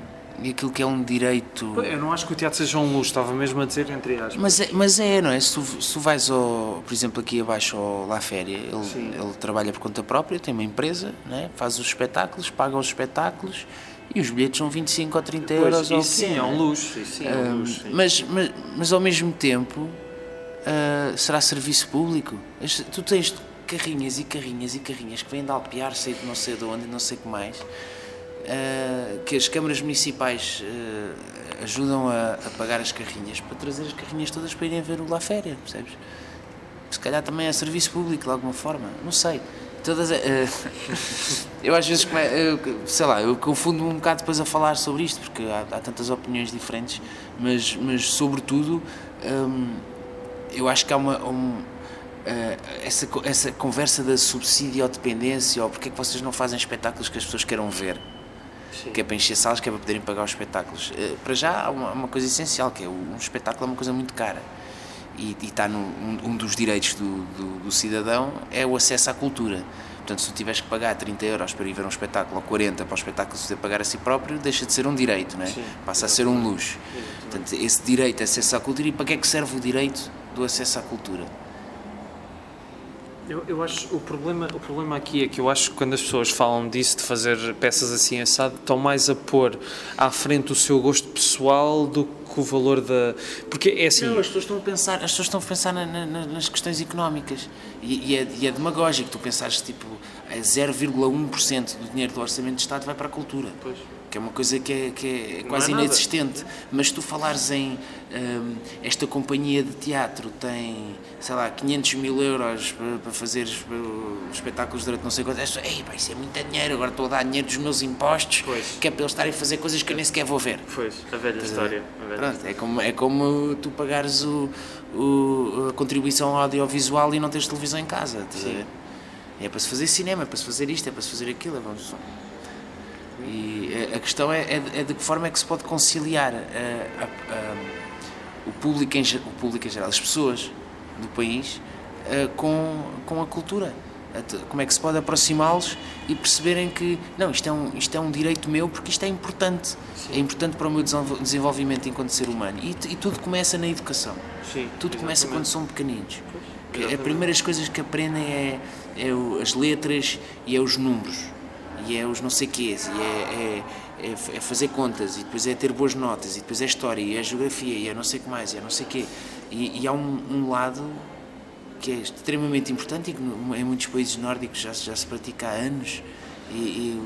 e aquilo que é um direito. Eu não acho que o teatro seja um luxo, estava mesmo a dizer entre aspas. Mas é, mas é não é? Se tu, se tu vais, ao, por exemplo, aqui abaixo ao La Féria, ele, ele trabalha por conta própria, tem uma empresa, é? faz os espetáculos, paga os espetáculos e os bilhetes são 25 ou 30 pois, euros. Isso sim, é um luxo. Isso sim, é um luxo sim. Mas, mas, mas ao mesmo tempo uh, será serviço público. Tu tens carrinhas e carrinhas e carrinhas que vêm de Alpiar, sei de não sei de onde, não sei o que mais, uh, que as câmaras municipais uh, ajudam a, a, pagar as carrinhas para trazer as carrinhas todas para irem ver o La Féria, percebes? Se calhar também é serviço público de alguma forma, não sei todas. Uh, *laughs* eu às vezes, sei lá, eu confundo um bocado depois a falar sobre isto, porque há, há tantas opiniões diferentes, mas, mas sobretudo, um, eu acho que há uma. Um, uh, essa, essa conversa da subsídio ou dependência, ou porque é que vocês não fazem espetáculos que as pessoas queiram ver. Sim. Que é para encher salas, que é para poderem pagar os espetáculos. Uh, para já há uma, uma coisa essencial, que é um espetáculo é uma coisa muito cara e, e está no, um, um, dos direitos do, do, do, cidadão é o acesso à cultura. Portanto, se tu tiveres que pagar 30 euros para ir ver um espetáculo ou 40 para o espetáculo se pagar a si próprio, deixa de ser um direito, não é? Sim, passa a ser um luxo. Portanto, esse direito acesso à cultura, e para que é que serve o direito do acesso à cultura? Eu, eu acho o problema, o problema aqui é que eu acho que quando as pessoas falam disso, de fazer peças assim assado, estão mais a pôr à frente o seu gosto pessoal do que o valor da. Porque é assim. Não, as pessoas estão a pensar, as pessoas estão a pensar na- na- nas questões económicas e, e, é, e é demagógico tu pensares tipo a 0,1% do dinheiro do orçamento de Estado vai para a cultura. Pois. Que é uma coisa que é, que é quase nada. inexistente. Mas se tu falares em hum, esta companhia de teatro tem, sei lá, 500 mil euros para, para fazer es- espetáculos durante não sei quanto, pessoas, ei, pá, isso é muito dinheiro, agora estou a dar dinheiro dos meus impostos, Pois. que é para eles estarem a fazer coisas que eu nem sequer vou ver. Pois, a velha história. a velha Pronto, é como, é como tu pagares o, o- a contribuição audiovisual e não teres televisão em casa. estás a ver? É para se fazer cinema, é para se fazer isto, é para se fazer aquilo. é Vamos... E a- a questão é, é, de- é de que forma é que se pode conciliar eh, a- a- o, público em, o público em geral, as pessoas do país, eh, com, com a cultura. Como é que se pode aproximá-los e perceberem que, não, isto é, um, isto é um direito meu porque isto é importante. É importante para o meu desenvol- desenvolvimento enquanto ser humano. E, e tudo começa na educação. Sim, Tudo começa quando exatamente. são pequeninos. Que exatamente. As primeiras coisas que aprendem é, é o- as letras e é os números. E é os não sei quês. E é, é, é é fazer contas. E depois é ter boas notas. E depois é história. E é geografia. E é não sei o que mais. E é não sei o quê. E, e há um, um lado que é extremamente importante e que em muitos países nórdicos já, se- já se pratica há anos. E, e,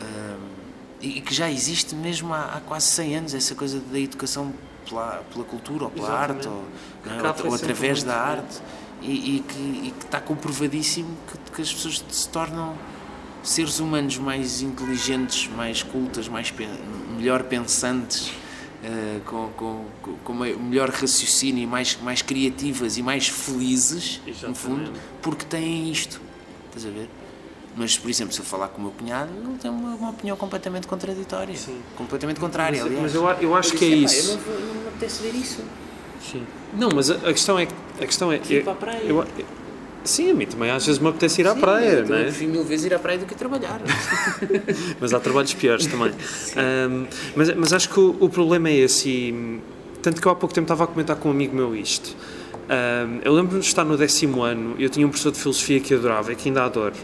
hum, e que já existe mesmo há, há quase 100 anos essa coisa da educação pela, pela cultura ou pela Exatamente. arte ou, não é? ou, através da bom. arte e, e que, e que está comprovadíssimo que, que as pessoas se tornam seres humanos mais inteligentes, mais cultas, mais melhor pensantes, eh, com, com, com- com me- melhor raciocínio, mais, mais criativas e mais felizes, no Exatamente. fundo, porque têm isto. Estás a ver? Mas, por exemplo, se eu falar com o meu cunhado, ele tem uma, uma opinião completamente contraditória. Sim. Completamente contrária, Mas, aliás. mas eu, eu acho que é disse, isso. "Epá, Eu não, não me apetece ver isso. Sim. Não, mas a, a questão é. A questão é eu- eu- sim, a mim também às vezes me apetece ir à Sim, praia, eu não é? prefiro mil vezes ir à praia do que trabalhar. *laughs* Mas há trabalhos piores também. Ahm, mas, mas acho que o, o problema é esse. E, tanto que eu há pouco tempo estava a comentar com um amigo meu isto. Ahm, eu lembro-me de estar no décimo ano, eu tinha um professor de filosofia que adorava e que ainda adoro.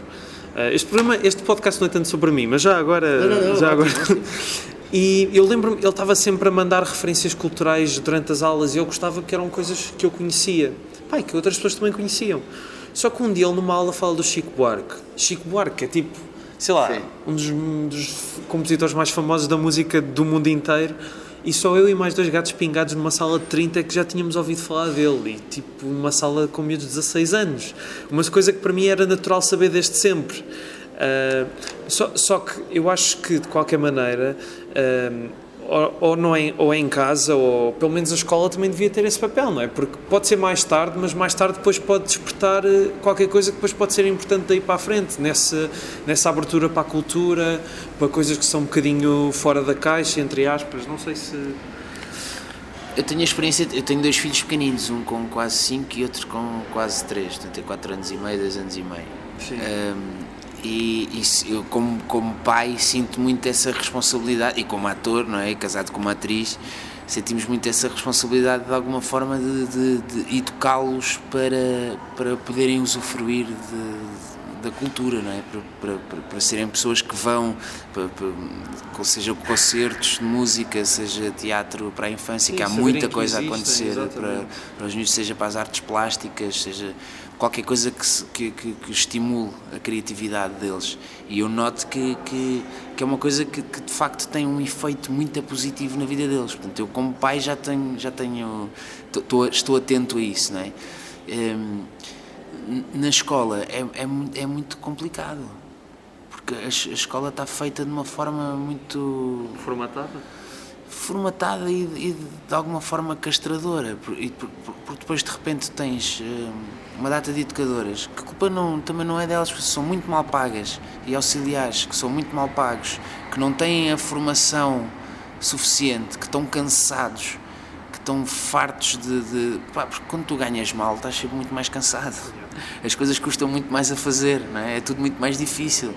Ah, este, programa, este podcast não é tanto sobre mim, mas já agora. Não, não, não, já agora *laughs* E eu lembro-me, ele estava sempre a mandar referências culturais durante as aulas e eu gostava que eram coisas que eu conhecia. Pai, que outras pessoas também conheciam. Só que um dia ele numa aula fala do Chico Buarque. Chico Buarque é tipo, sei lá, Sim. um dos, dos compositores mais famosos da música do mundo inteiro. E só eu e mais dois gatos pingados numa sala de 30 é que já tínhamos ouvido falar dele. E tipo, uma sala com miúdos de 16 anos. Uma coisa que para mim era natural saber desde sempre. Ah, só, só que eu acho que, de qualquer maneira, ah, ou, ou não é, ou em casa, ou pelo menos a escola também devia ter esse papel, não é? Porque pode ser mais tarde, mas mais tarde depois pode despertar eh, qualquer coisa que depois pode ser importante daí para a frente, nessa, nessa abertura para a cultura, para coisas que são um bocadinho fora da caixa, entre aspas. Não sei se. Eu tenho a experiência, eu tenho dois filhos pequeninos, um com quase 5 e outro com quase 3, portanto tem 4 anos e meio, 2 anos e meio. Sim. Um, e e eu, como, como pai, sinto muito essa responsabilidade, e como ator, não é? Casado com uma atriz, sentimos muito essa responsabilidade de alguma forma de, de, de educá-los para, para poderem usufruir de, da cultura, não é? Para, para, para, serem pessoas que vão, para, seja concertos de música, seja teatro para a infância, Sim, que há muita que coisa a acontecer para, para os miúdos, seja para as artes plásticas, seja qualquer coisa que, que, que, que estimule a criatividade deles. E eu noto que, que, que é uma coisa que, que de facto tem um efeito muito positivo na vida deles. Portanto, eu como pai já tenho, já tenho tô- estou atento a isso, não é? Hum, na escola é, é, é muito complicado. Porque a, a escola está feita de uma forma muito Formatada? Formatada e, e de alguma forma castradora. Por- por- por- Porque depois de repente tens hum, uma data de educadoras que a culpa não, também não é delas, porque são muito mal pagas e auxiliares que são muito mal pagos, que não têm a formação suficiente, que estão cansados, que estão fartos de. de pá, porque quando tu ganhas mal, estás sempre muito mais cansado. As coisas custam muito mais a fazer, não é? é tudo muito mais difícil.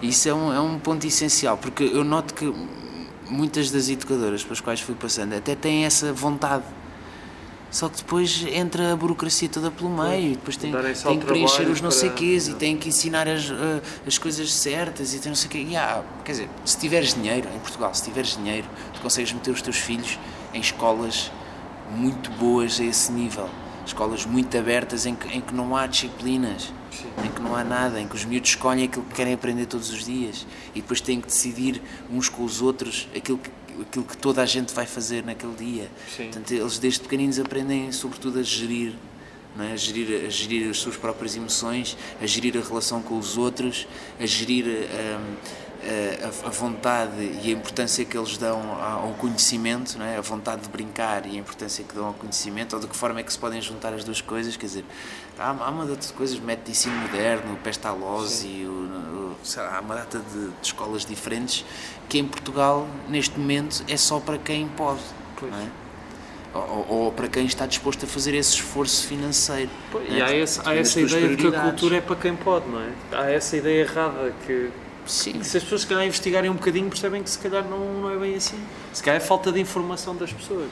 E isso é um, é um ponto essencial, porque eu noto que muitas das educadoras pelas quais fui passando até têm essa vontade. Só que depois entra a burocracia toda pelo meio, e depois tem, tem que preencher os não sei quês e tem que ensinar as, uh, as coisas certas e tem não sei quê. Yeah, quer dizer, se tiveres dinheiro, em Portugal, se tiveres dinheiro, tu consegues meter os teus filhos em escolas muito boas a esse nível. Escolas muito abertas em que, em que não há disciplinas, Sim. em que não há nada, em que os miúdos escolhem aquilo que querem aprender todos os dias e depois têm que decidir uns com os outros aquilo que aquilo que toda a gente vai fazer naquele dia. Sim. Portanto, eles desde pequeninos aprendem sobretudo a gerir, não é? a, gerir, a gerir as suas próprias emoções, a gerir a relação com os outros, a gerir hum, a, a, vontade e a importância que eles dão ao conhecimento, não é? a vontade de brincar e a importância que dão ao conhecimento, ou de que forma é que se podem juntar as duas coisas, quer dizer, há, há uma data de coisas, método de ensino moderno, Pestalozzi, o, o, há uma data de, de, escolas diferentes que em Portugal, neste momento, é só para quem pode, não é? Ou, ou, para quem está disposto a fazer esse esforço financeiro. Pois, é? E há, esse, há essa ideia de que a cultura é para quem pode, não é? Há essa ideia errada que Sim. se as pessoas se calhar investigarem um bocadinho percebem que se calhar não, não é bem assim. Se calhar é falta de informação das pessoas.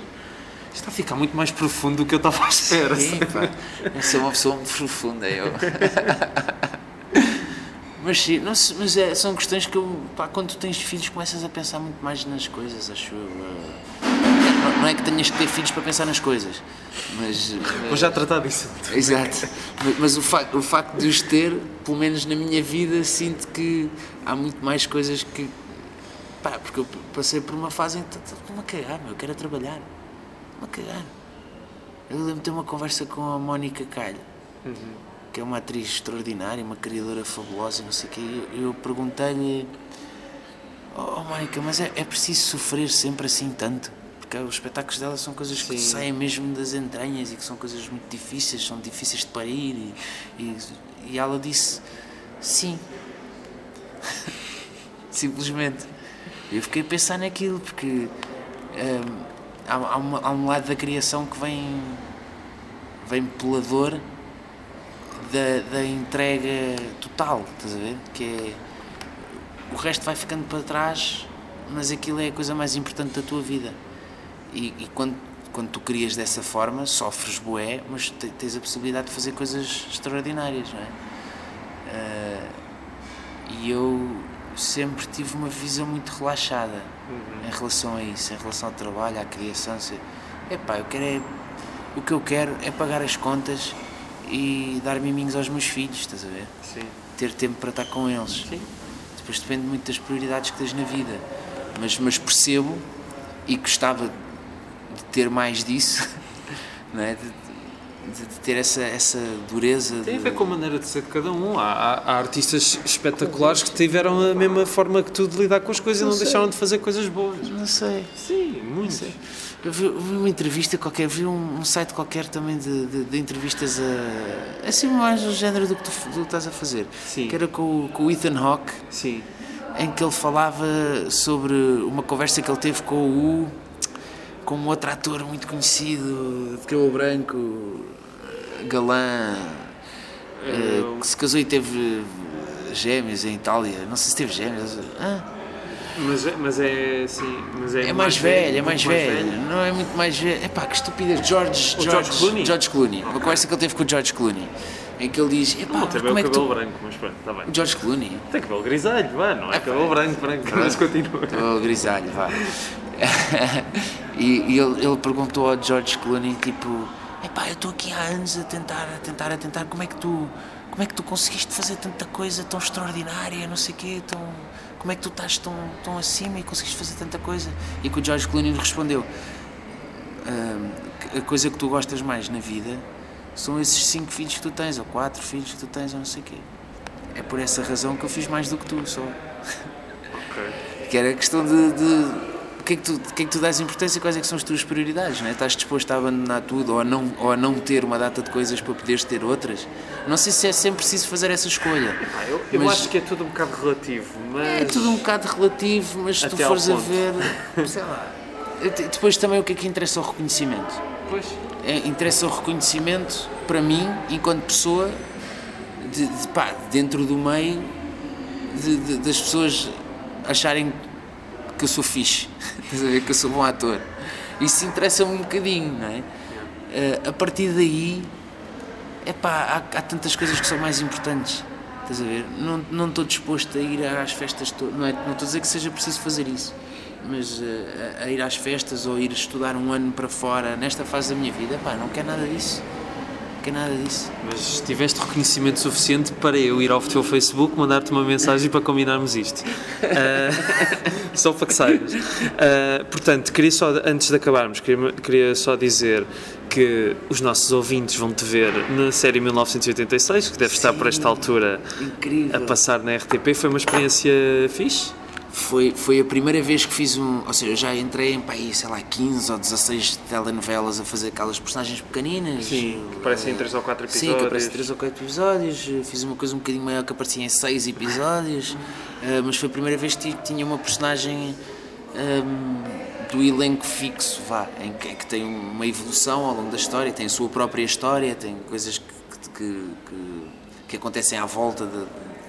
Isto está a ficar muito mais profundo do que eu estava à espera. Sim, pá. Eu sou uma pessoa muito profunda, eu. *laughs* mas sim, não, mas é, são questões que eu, pá, quando tu tens filhos começas a pensar muito mais nas coisas, acho eu. Não, não é que tenhas que ter filhos para pensar nas coisas, mas. Vou já tratar disso. Exato. Mas, mas o, facto, o facto de os ter, pelo menos na minha vida, sinto que há muito mais coisas que. Pá, porque eu passei por uma fase em que estou-me a cagar, meu, eu quero é trabalhar. Estou-me a cagar. Eu lembro de ter uma conversa com a Mónica Calho, uhum. que é uma atriz extraordinária, uma criadora fabulosa, não sei o quê. Eu, eu perguntei-lhe: Oh, Mónica, mas é, é preciso sofrer sempre assim tanto? Porque os espetáculos dela são coisas que Sim. saem mesmo das entranhas e que são coisas muito difíceis, são difíceis de parir. E, e, e ela disse: Sim, *laughs* Simplesmente. Eu fiquei a pensar naquilo, porque hum, há, há, uma, há, um lado da criação que vem, vem pela dor da, da entrega total, estás a ver? Que é. O resto vai ficando para trás, mas aquilo é a coisa mais importante da tua vida. E, e quando, quando tu crias dessa forma, sofres boé, mas tens a possibilidade de fazer coisas extraordinárias, não é? Uh, e eu sempre tive uma visão muito relaxada uhum. em relação a isso, em relação ao trabalho, à criação. É pá, eu quero é, o que eu quero é pagar as contas e dar miminhos aos meus filhos, estás a ver? Sim. Ter tempo para estar com eles. Sim. Depois depende muito das prioridades que tens na vida. Mas, mas percebo e gostava de ter mais disso, *laughs* não é? De, de, de, ter essa, essa dureza. Tem a ver com a maneira de ser de cada um. Há, há, há artistas espetaculares que tiveram a mesma forma que tu de lidar com as coisas não e não sei. deixaram de fazer coisas boas. Não sei. Sim, muitos. Eu vi, vi, uma entrevista qualquer, vi um, um site qualquer também de, de, de, entrevistas a. assim mais do género do que tu, tu estás a fazer. Sim. Que era com, com o Ethan Hawke. Sim. Em que ele falava sobre uma conversa que ele teve com o com um outro ator muito conhecido de cabelo branco galã uh, que se casou e teve gêmeos em Itália. Não sei se teve gêmeos. Ah. Mas, é, mas é assim. Mas é, é mais, mais velho, velho, é mais velho. velho. Não é muito mais velho. Epá, que estupidez. George, George, George Clooney. George Clooney. Okay. Uma conversa que ele teve com o George Clooney. Em que ele diz: Epá, não, tem como é cabelo tu... branco, mas pronto, está bem. George Clooney. Tem cabelo grisalho, vá, não é? cabelo branco, branco, mas continua. Cabelo grisalho, vá. *laughs* e, e ele, ele perguntou ao George Clooney, tipo epá, eu estou aqui há anos a tentar, a tentar, a tentar, como é que tu, como é que tu conseguiste fazer tanta coisa tão extraordinária, não sei o quê, tão, como é que tu estás tão, tão acima e conseguiste fazer tanta coisa? E que o George Clooney respondeu, a coisa que tu gostas mais na vida são esses cinco filhos que tu tens, ou quatro filhos que tu tens, ou não sei o quê. É por essa razão que eu fiz mais do que tu, só. Okay. *laughs* que era questão de, de que é que tu, que é que tu dás importância e quais é que são as tuas prioridades, não é? Estás disposto a abandonar tudo ou a, não, ou a não ter uma data de coisas para poderes ter outras? Não sei se é sempre preciso fazer essa escolha. Ah, eu, eu acho que é tudo um bocado relativo, mas... É tudo um bocado relativo, mas se tu fores a ver, *laughs* sei lá, depois também o que é que interessa o reconhecimento? Pois. É, interessa o reconhecimento para mim, enquanto pessoa, de, de, pá, dentro do meio, de, de, das pessoas acharem que eu sou fixe, *laughs* que eu sou bom ator. Isso interessa-me um bocadinho, não é? Uh, a partir daí, é pá, há, há tantas coisas que são mais importantes. Estás a ver? Não, não estou disposto a ir às festas. Não, é, não estou a dizer que seja preciso fazer isso, mas uh, a, a, ir às festas ou ir estudar um ano para fora nesta fase da minha vida, pá, não quero nada disso. Quero nada disso. Mas tiveste reconhecimento suficiente para eu ir ao teu Facebook, mandar-te uma mensagem para combinarmos isto. Uh, *laughs* só para que saibas. Uh, portanto, queria só, antes de acabarmos, queria, queria só dizer que os nossos ouvintes vão te ver na série 1986, que deve Sim, estar por esta altura incrível. a passar na RTP. Foi uma experiência fixe? Foi, foi a primeira vez que fiz um. Ou seja, eu já entrei em país, sei lá, 15 ou 16 telenovelas a fazer aquelas personagens pequeninas. Sim, que aparecem em 3 ou 4 episódios. Sim, que aparecem em 3 ou 4 episódios. Fiz uma coisa um bocadinho maior que aparecia em 6 episódios. Uh, *laughs* mas foi a primeira vez que tinha uma personagem. Um, do elenco fixo, vá, em que, em que, tem uma evolução ao longo da história, tem a sua própria história, tem coisas que, que, que, que acontecem à volta de,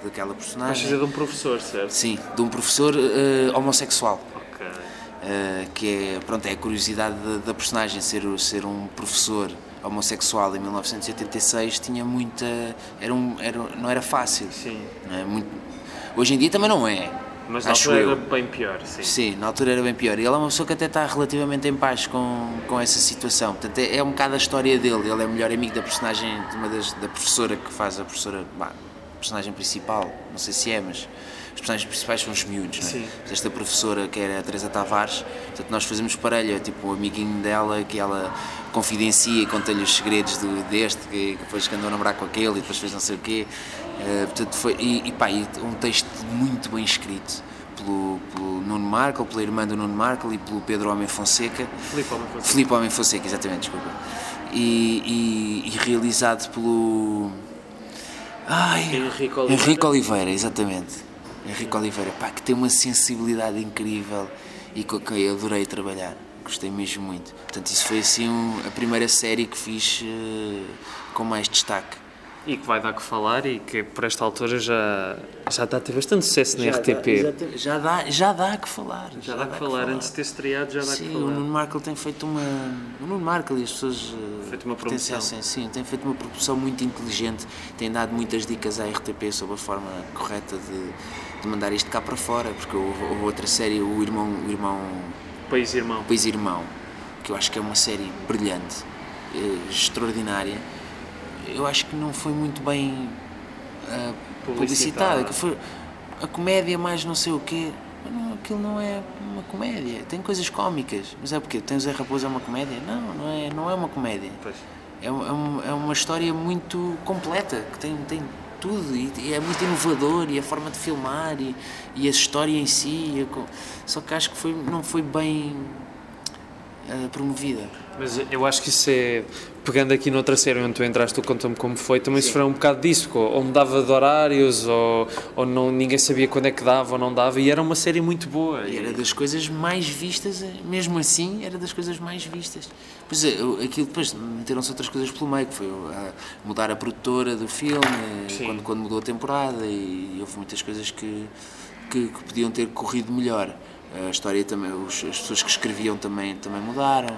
daquela personagem. Mas de um professor, certo? Sim, de um professor uh, homossexual. Ok. Uh, que é, pronto, é a curiosidade da, da, personagem, ser, ser um professor homossexual em 1986 tinha muita. Era um, era, não era fácil. Sim. É? Muito, hoje em dia também não é. Mas na altura eu. era bem pior, sim. Sim, na altura era bem pior. E ele é uma pessoa que até está relativamente em paz com, com essa situação. Portanto, é, é um bocado a história dele. Ele é o melhor amigo da personagem, de uma das, da professora que faz a professora, bah, personagem principal. Não sei se é, mas os personagens principais são os miúdos, não é? Sim. Esta professora, que era a Teresa Tavares, portanto, nós fazemos parelha, tipo, o um amiguinho dela, que ela confidencia e conta-lhe os segredos do, deste, que, depois que andou a namorar com aquele e depois fez não sei o quê. Uh, portanto, foi, e, e pá, e um texto muito bem escrito pelo, pelo Nuno Markle, pela irmã do Nuno Markle e pelo Pedro Homem Fonseca. Filipe Homem Fonseca. Filipe Homem Fonseca, exatamente, desculpa. E, e, e realizado pelo. Ai, Henrique Oliveira. Henrique Oliveira, exatamente. Henrique Oliveira, pá, que tem uma sensibilidade incrível e com quem eu adorei trabalhar. Gostei mesmo muito. Portanto, isso foi assim um, a primeira série que fiz uh, com mais destaque. E que vai dar que falar e que por esta altura já, já está a ter bastante sucesso na já RTP. Dá, já, dá, já dá que falar. Já, já dá, que falar. Antes de ter estreado, já dá sim, que falar. o Nuno Markle tem feito uma. O Nuno Markle e as pessoas. eh, Feito uma promoção. Sim, tem feito uma produção muito inteligente, tem dado muitas dicas à RTP sobre a forma correta de, de mandar isto cá para fora, porque houve, houve outra série, o Irmão. O irmão País Irmão. País Irmão, que eu acho que é uma série brilhante, eh, extraordinária. Eu acho que não foi muito bem uh, publicitada. Que foi a comédia mais não sei o quê. Não, aquilo não é uma comédia. Tem coisas cómicas. Mas é porque tem o Zé Raposo é uma comédia? Não, não é, não é uma comédia. Pois. É, um, é uma história muito completa, que tem, tem tudo e, e, é muito inovador e a forma de filmar e, e a história em si. Só que acho que foi, não foi bem uh, promovida. Mas eu acho que isso é. Pegando aqui noutra série onde tu entraste, tu conta-me como foi, também Sim. sofreu um bocado disso, ou mudava de horários, ou, ou não, ninguém sabia quando é que dava ou não dava, e era uma série muito boa. E era das coisas mais vistas, mesmo assim, era das coisas mais vistas. Pois é, aquilo depois meteram-se outras coisas pelo meio, que foi a mudar a produtora do filme, quando, quando mudou a temporada, e houve muitas coisas que, que, que podiam ter corrido melhor. A história também, os, as pessoas que escreviam também, também mudaram.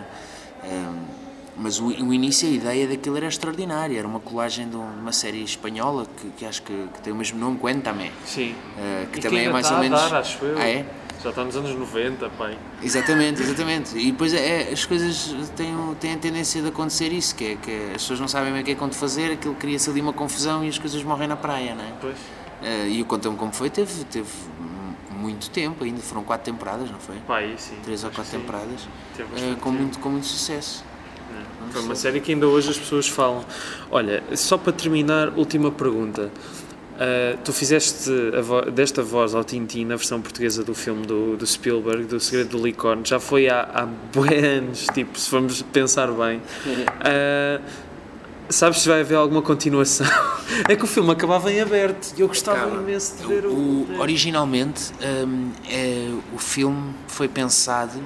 Mas o, o, início, a ideia daquilo era extraordinária. Era uma colagem de uma série espanhola que, que acho que, que, tem o mesmo nome, Cuéntame. Sim. Uh, que e também que é mais está ou menos. A dar, acho eu. Ah, é? Já está nos anos 90, pai. Exatamente, exatamente. E depois é, as coisas têm, têm a tendência de acontecer isso, que é que as pessoas não sabem bem o que é quando fazer, aquilo cria-se ali uma confusão e as coisas morrem na praia, não é? Pois. Uh, e o Conta-me Como Foi teve, teve muito tempo ainda, foram quatro temporadas, não foi? Pai, sim. Três ou quatro temporadas, uh, com, muito, com muito sucesso. É. Foi uma série que ainda hoje as pessoas falam. Olha, só para terminar, última pergunta. Uh, tu fizeste a vo desta voz ao Tintin na versão portuguesa do filme do, do Spielberg, do Segredo do Licórnio, já foi há, há anos, tipo, se formos pensar bem. Uh, *laughs* sabes se vai haver alguma continuação? *laughs* é que o filme acabava em aberto e eu gostava Acaba. imenso de ver o. o originalmente, um, é, o filme foi pensado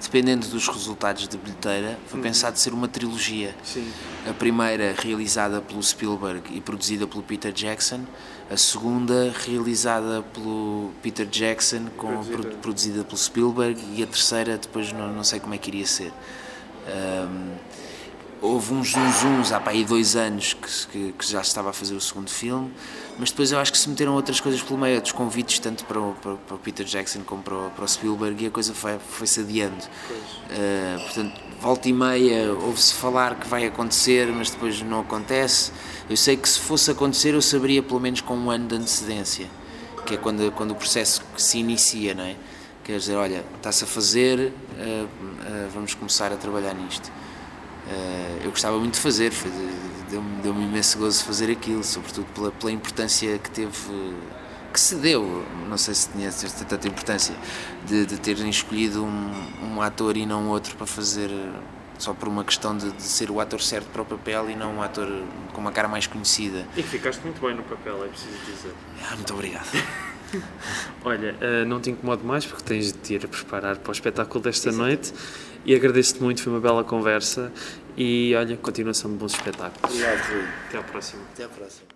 dependendo dos resultados de bilheteira, foi pensado ser uma trilogia. Sim. A primeira realizada pelo Spielberg e produzida pelo Peter Jackson, a segunda realizada pelo Peter Jackson com Produzida. produ- produzida pelo Spielberg e a terceira depois não, não sei como é que iria ser. Ahm, houve uns zunzuns há para aí dois anos que, se- que, que já se estava a fazer o segundo filme, mas depois eu acho que se meteram outras coisas pelo meio, outros convites, tanto para o, para, para o Peter Jackson como para o, para o Spielberg, e a coisa foi- foi-se adiando. Uh, portanto, volta e meia ouve-se falar que vai acontecer, mas depois não acontece. Eu sei que se fosse acontecer, eu saberia pelo menos com um ano de antecedência, que é quando, quando o processo se inicia, não é? Quer dizer, olha, está-se a fazer, uh, uh, vamos começar a trabalhar nisto. Uh, eu gostava muito de fazer, deu-me deu imenso gozo fazer aquilo, sobretudo pela, pela importância que teve, que se deu, não sei se tinha tanta importância, de, de terem escolhido um, um ator e não outro para fazer, só por uma questão de, de ser o ator certo para o papel e não um ator com uma cara mais conhecida. E que ficaste muito bem no papel, é preciso dizer. Ah, muito obrigado. *laughs* Olha, eh, não te incomodo mais porque tens de te ir a preparar para o espetáculo desta noite e agradeço-te muito, foi uma bela conversa e olha, continuação de bons espetáculos. Obrigado, Rui. Até à próxima. Até à próxima.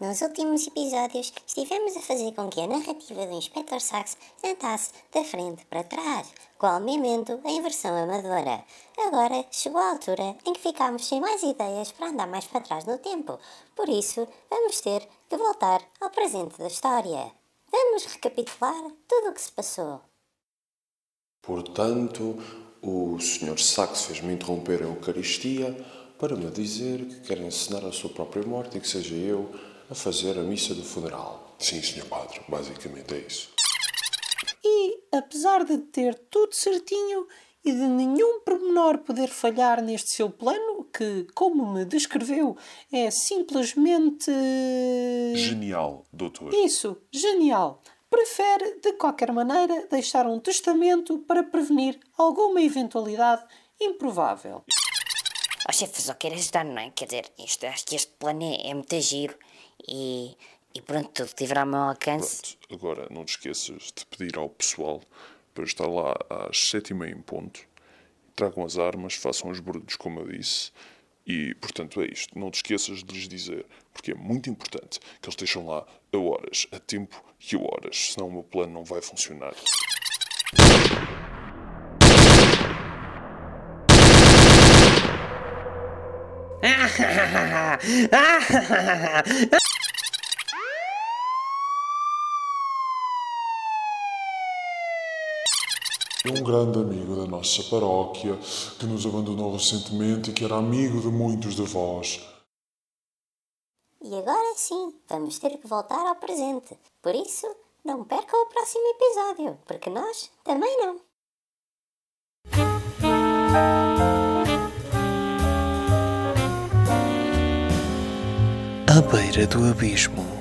Nos últimos episódios, estivemos a fazer com que a narrativa do Inspector Sax andasse da frente para trás, qual memento em versão amadora. Agora chegou a altura em que ficámos sem mais ideias para andar mais para trás no tempo, por isso vamos ter que voltar ao presente da história. Vamos recapitular tudo o que se passou. Portanto, o Sr. Sachs fez-me interromper a Eucaristia para me dizer que quer encenar a sua própria morte e que seja eu a fazer a missa do funeral. Sim, Sr. Padre, basicamente é isso. E, apesar de ter tudo certinho e de nenhum pormenor poder falhar neste seu plano, que, como me descreveu, é simplesmente. Genial, doutor. Isso, genial! Prefere, de qualquer maneira, deixar um testamento para prevenir alguma eventualidade improvável. Ó chefe, só quero ajudar, não é? Quer dizer, isto, acho que este plano é, é muito giro e, e pronto, tudo que tiver ao meu alcance. Pronto, agora não te esqueças de pedir ao pessoal para estar lá às sete e meia em ponto. Tragam as armas, façam os brutos, como eu disse. E, portanto, é isto. Não te esqueças de lhes dizer, porque é muito importante que eles estejam lá a horas, a tempo e a horas, senão o meu plano não vai funcionar. *laughs* Um grande amigo da nossa paróquia que nos abandonou recentemente e que era amigo de muitos de vós. E agora sim, vamos ter que voltar ao presente. Por isso, não percam o próximo episódio, porque nós também não. À beira do abismo.